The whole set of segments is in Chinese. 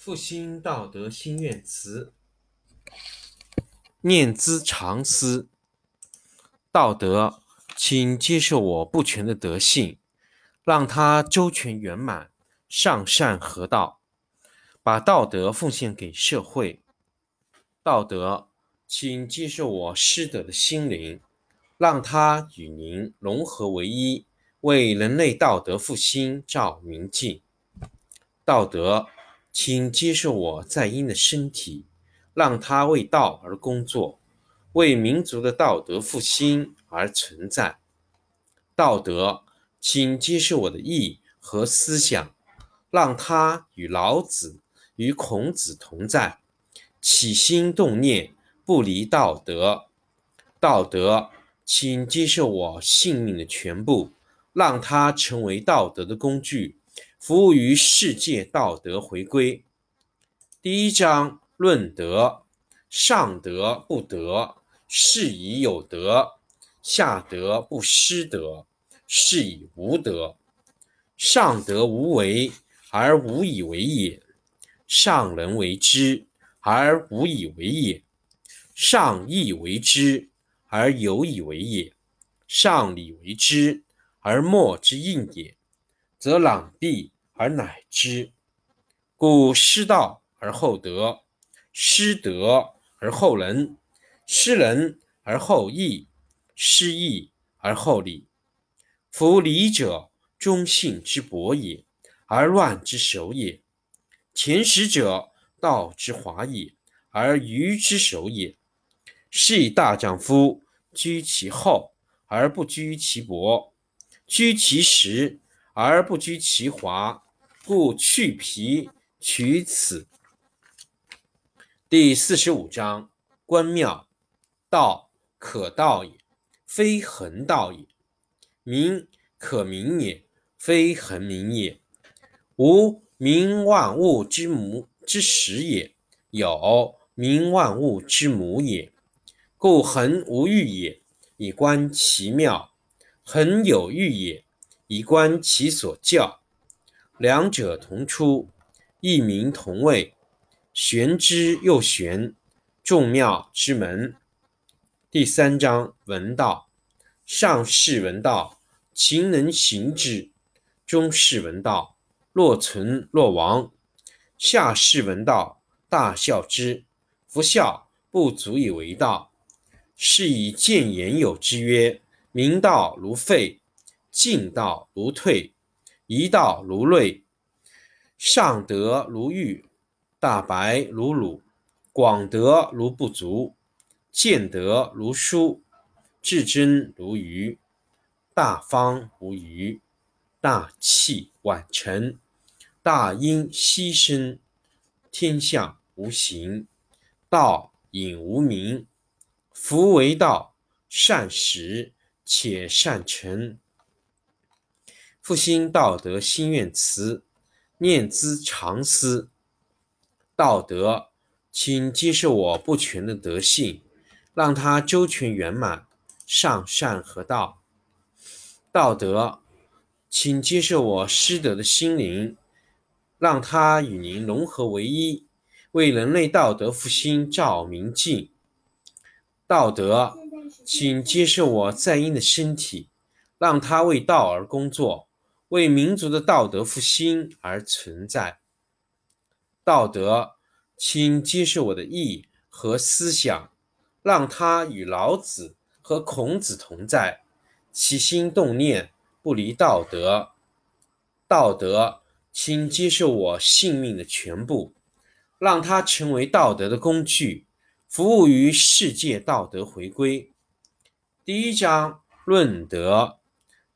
复兴道德心愿词，念兹常思。道德，请接受我不全的德性，让它周全圆满，上善合道，把道德奉献给社会。道德，请接受我失德的心灵，让它与您融合为一，为人类道德复兴照明镜。道德。请接受我在阴的身体，让它为道而工作，为民族的道德复兴而存在。道德，请接受我的意和思想，让它与老子、与孔子同在，起心动念不离道德。道德，请接受我性命的全部，让它成为道德的工具。服务于世界道德回归。第一章论德：上德不德，是以有德；下德不失德，是以无德。上德无为而无以为也，上人为之而无以为也，上义为之而有以为也，上礼为之而莫之应也。则攘臂而乃之，故失道而后德，失德而后仁，失仁而后义，失义而后礼。夫礼者，忠信之薄也，而乱之首也；前识者，道之华也，而愚之首也。是以大丈夫居其厚而不居其薄，居其实。而不居其华，故去皮取此。第四十五章：关庙，道可道也，非恒道也；名可名也，非恒名也。无名，万物之母之始也；有名，万物之母也。故恒无欲也，以观其妙；恒有欲也。以观其所教，两者同出，异名同谓，玄之又玄，众妙之门。第三章文道：上士闻道，勤能行之；中士闻道，若存若亡；下士闻道，大笑之。夫笑不足以为道，是以见言有之曰：明道如废。进道如退，一道如累，上德如玉，大白如鲁，广德如不足，见德如疏，至真如愚，大方无余，大器晚成，大音希声，天下无形，道隐无名。夫为道，善始且善成。复兴道德心愿词，念兹常思。道德，请接受我不全的德性，让它周全圆满，上善合道。道德，请接受我失德的心灵，让它与您融合为一，为人类道德复兴照明镜。道德，请接受我在阴的身体，让它为道而工作。为民族的道德复兴而存在。道德，请接受我的意和思想，让它与老子和孔子同在，起心动念不离道德。道德，请接受我性命的全部，让它成为道德的工具，服务于世界道德回归。第一章论德。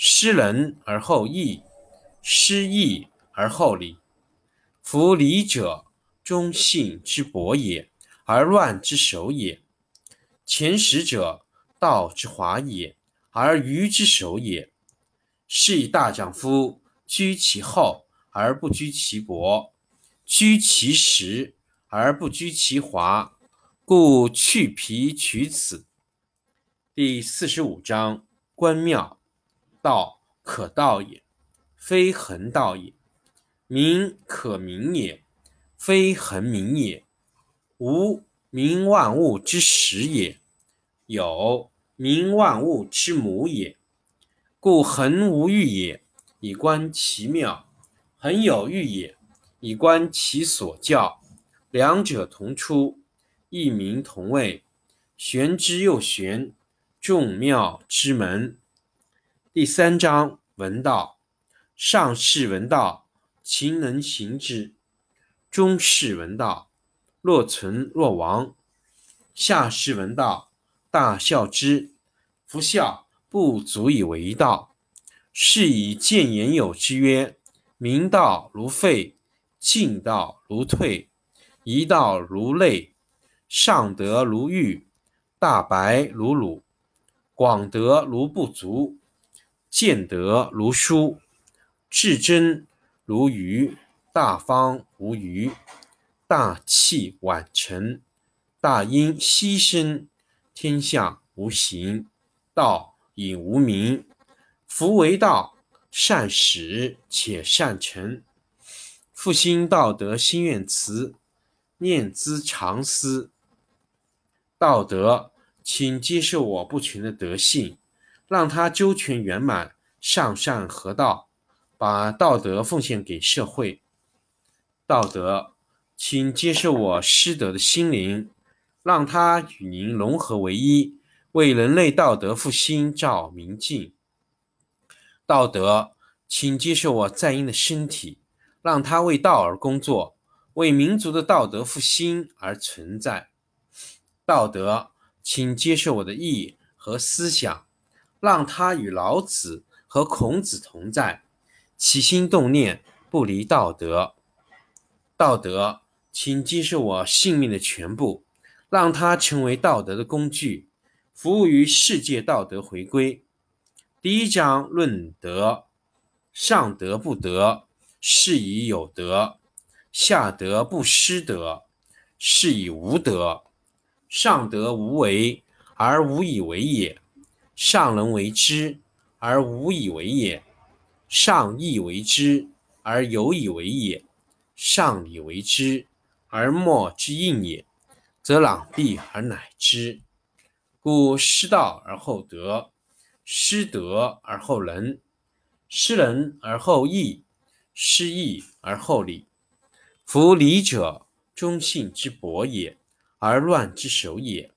失仁而后义，失义而后礼。夫礼者，忠信之薄也，而乱之首也。前识者，道之华也，而愚之首也。是以大丈夫居其厚而不居其薄，居其实而不居其华，故去皮取此。第四十五章：关庙，道可道也，非恒道也；名可名也，非恒名也。无名，万物之始也；有名，万物之母也。故恒无欲也，以观其妙；恒有欲也，以观其所教。两者同出，异名同谓，玄之又玄，众妙之门。第三章：闻道。上士闻道，勤能行之；中士闻道，若存若亡；下士闻道，大孝之。夫孝。不足以为道，是以见言有之曰：明道如废，进道如退，一道如累，上德如玉，大白如鲁，广德如不足，见德如疏，至真如愚，大方无余，大器晚成，大音希声，天下无形，道。以无名，夫为道，善始且善成。复兴道德心愿词，念兹常思。道德，请接受我不全的德性，让他周全圆满，上善合道，把道德奉献给社会。道德，请接受我失德的心灵，让它与您融合为一。为人类道德复兴照明镜，道德，请接受我在阴的身体，让它为道而工作，为民族的道德复兴而存在。道德，请接受我的意和思想，让他与老子和孔子同在，起心动念不离道德。道德，请接受我性命的全部，让它成为道德的工具。服务于世界道德回归。第一章论德：上德不德，是以有德；下德不失德，是以无德。上德无为而无以为也，上人为之而无以为也；上义为之而有以为也，上礼为之而莫之应也，则攘臂而乃之。故失道而后德，失德而后仁，失仁而后义，失义而后礼。夫礼者，忠信之薄也，而乱之首也；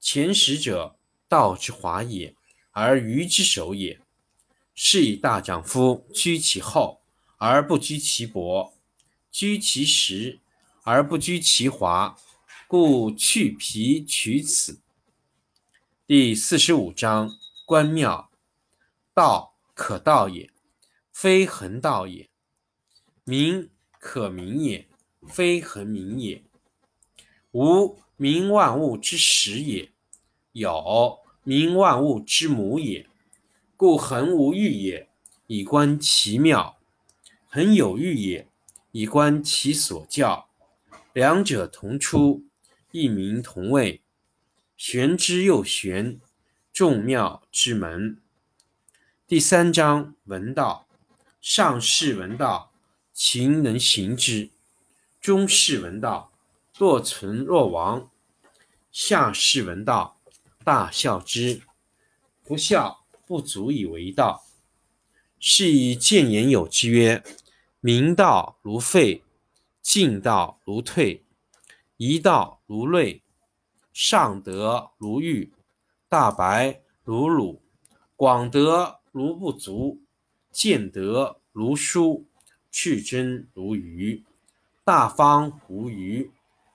前识者，道之华也，而愚之首也。是以大丈夫居其厚而不居其薄，居其实而不居其华，故去皮取此。第四十五章：关庙，道可道也，非恒道也；名可名也，非恒名也。无名，万物之始也；有名，万物之母也。故恒无欲也，以观其妙；恒有欲也，以观其所教。两者同出，异名同谓。玄之又玄，众妙之门。第三章：闻道。上士闻道，勤能行之；中士闻道，若存若亡；下士闻道，大孝之。不孝，不足以为道。是以见言有之曰：明道如废，进道如退，一道如累。上德如玉，大白如鲁，广德如不足，见德如疏，至真如愚，大方无余，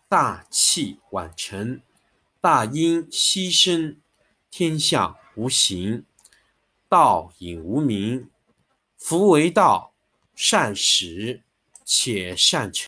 大器晚成，大音希声，天下无形，道隐无名。夫为道，善始且善成。